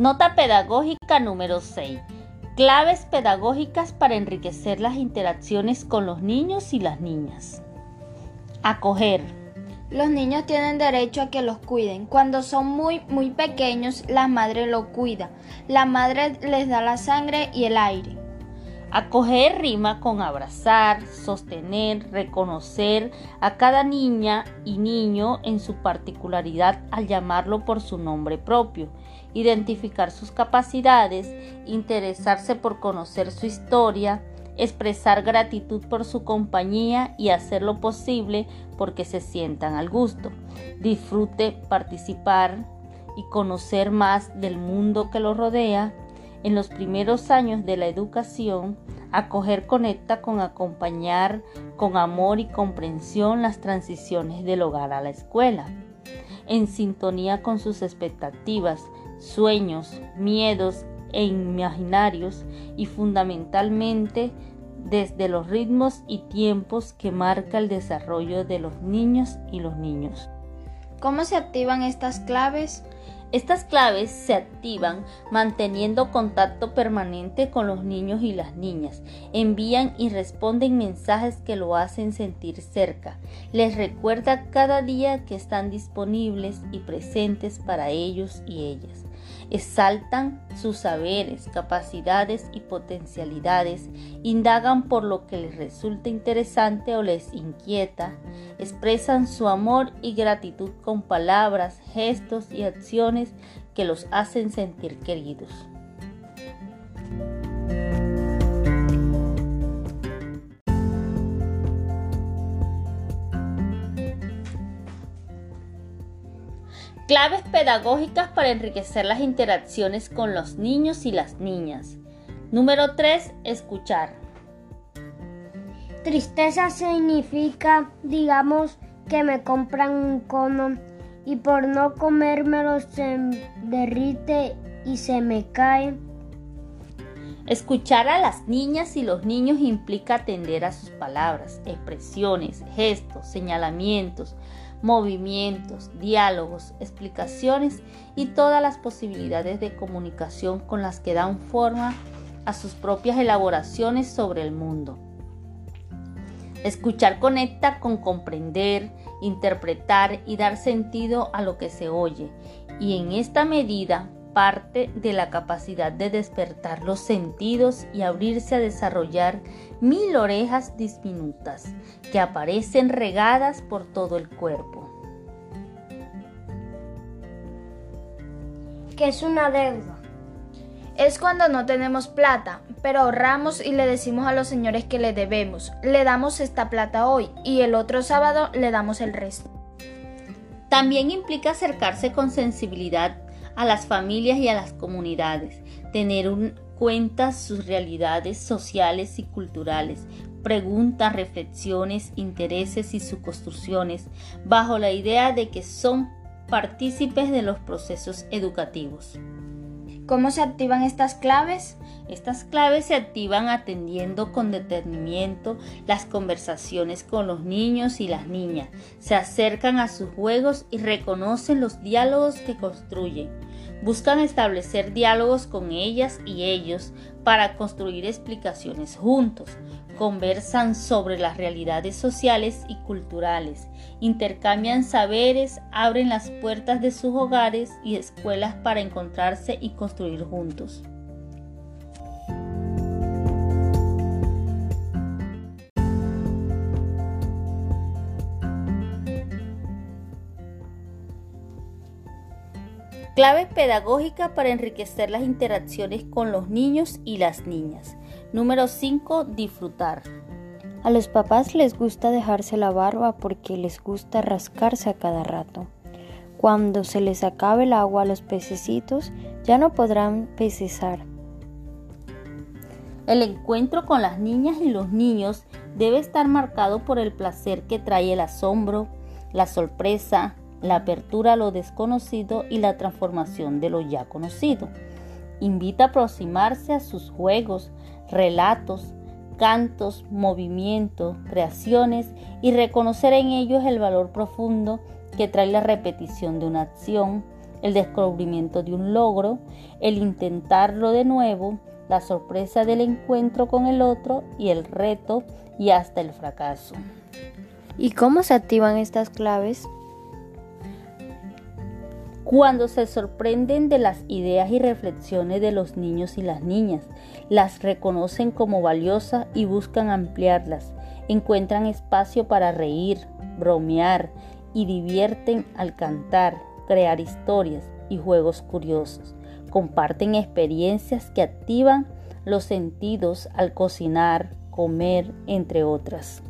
Nota pedagógica número 6. Claves pedagógicas para enriquecer las interacciones con los niños y las niñas. Acoger. Los niños tienen derecho a que los cuiden. Cuando son muy, muy pequeños, la madre los cuida. La madre les da la sangre y el aire. Acoger rima con abrazar, sostener, reconocer a cada niña y niño en su particularidad al llamarlo por su nombre propio, identificar sus capacidades, interesarse por conocer su historia, expresar gratitud por su compañía y hacer lo posible porque se sientan al gusto. Disfrute participar y conocer más del mundo que lo rodea en los primeros años de la educación, acoger conecta con acompañar con amor y comprensión las transiciones del hogar a la escuela, en sintonía con sus expectativas, sueños, miedos e imaginarios y fundamentalmente desde los ritmos y tiempos que marca el desarrollo de los niños y los niños. ¿Cómo se activan estas claves? Estas claves se activan manteniendo contacto permanente con los niños y las niñas. Envían y responden mensajes que lo hacen sentir cerca. Les recuerda cada día que están disponibles y presentes para ellos y ellas exaltan sus saberes, capacidades y potencialidades, indagan por lo que les resulta interesante o les inquieta, expresan su amor y gratitud con palabras, gestos y acciones que los hacen sentir queridos. Claves pedagógicas para enriquecer las interacciones con los niños y las niñas. Número 3. Escuchar. Tristeza significa, digamos, que me compran un cono y por no comérmelo se derrite y se me cae. Escuchar a las niñas y los niños implica atender a sus palabras, expresiones, gestos, señalamientos, movimientos, diálogos, explicaciones y todas las posibilidades de comunicación con las que dan forma a sus propias elaboraciones sobre el mundo. Escuchar conecta con comprender, interpretar y dar sentido a lo que se oye, y en esta medida parte de la capacidad de despertar los sentidos y abrirse a desarrollar mil orejas diminutas que aparecen regadas por todo el cuerpo. ¿Qué es una deuda? Es cuando no tenemos plata, pero ahorramos y le decimos a los señores que le debemos. Le damos esta plata hoy y el otro sábado le damos el resto. También implica acercarse con sensibilidad a las familias y a las comunidades, tener en cuenta sus realidades sociales y culturales, preguntas, reflexiones, intereses y sus construcciones, bajo la idea de que son partícipes de los procesos educativos. ¿Cómo se activan estas claves? Estas claves se activan atendiendo con detenimiento las conversaciones con los niños y las niñas, se acercan a sus juegos y reconocen los diálogos que construyen. Buscan establecer diálogos con ellas y ellos para construir explicaciones juntos, conversan sobre las realidades sociales y culturales, intercambian saberes, abren las puertas de sus hogares y escuelas para encontrarse y construir juntos. Clave pedagógica para enriquecer las interacciones con los niños y las niñas. Número 5. Disfrutar. A los papás les gusta dejarse la barba porque les gusta rascarse a cada rato. Cuando se les acabe el agua a los pececitos, ya no podrán pecesar. El encuentro con las niñas y los niños debe estar marcado por el placer que trae el asombro, la sorpresa, la apertura a lo desconocido y la transformación de lo ya conocido. Invita a aproximarse a sus juegos, relatos, cantos, movimientos, creaciones y reconocer en ellos el valor profundo que trae la repetición de una acción, el descubrimiento de un logro, el intentarlo de nuevo, la sorpresa del encuentro con el otro y el reto y hasta el fracaso. ¿Y cómo se activan estas claves? Cuando se sorprenden de las ideas y reflexiones de los niños y las niñas, las reconocen como valiosas y buscan ampliarlas, encuentran espacio para reír, bromear y divierten al cantar, crear historias y juegos curiosos. Comparten experiencias que activan los sentidos al cocinar, comer, entre otras.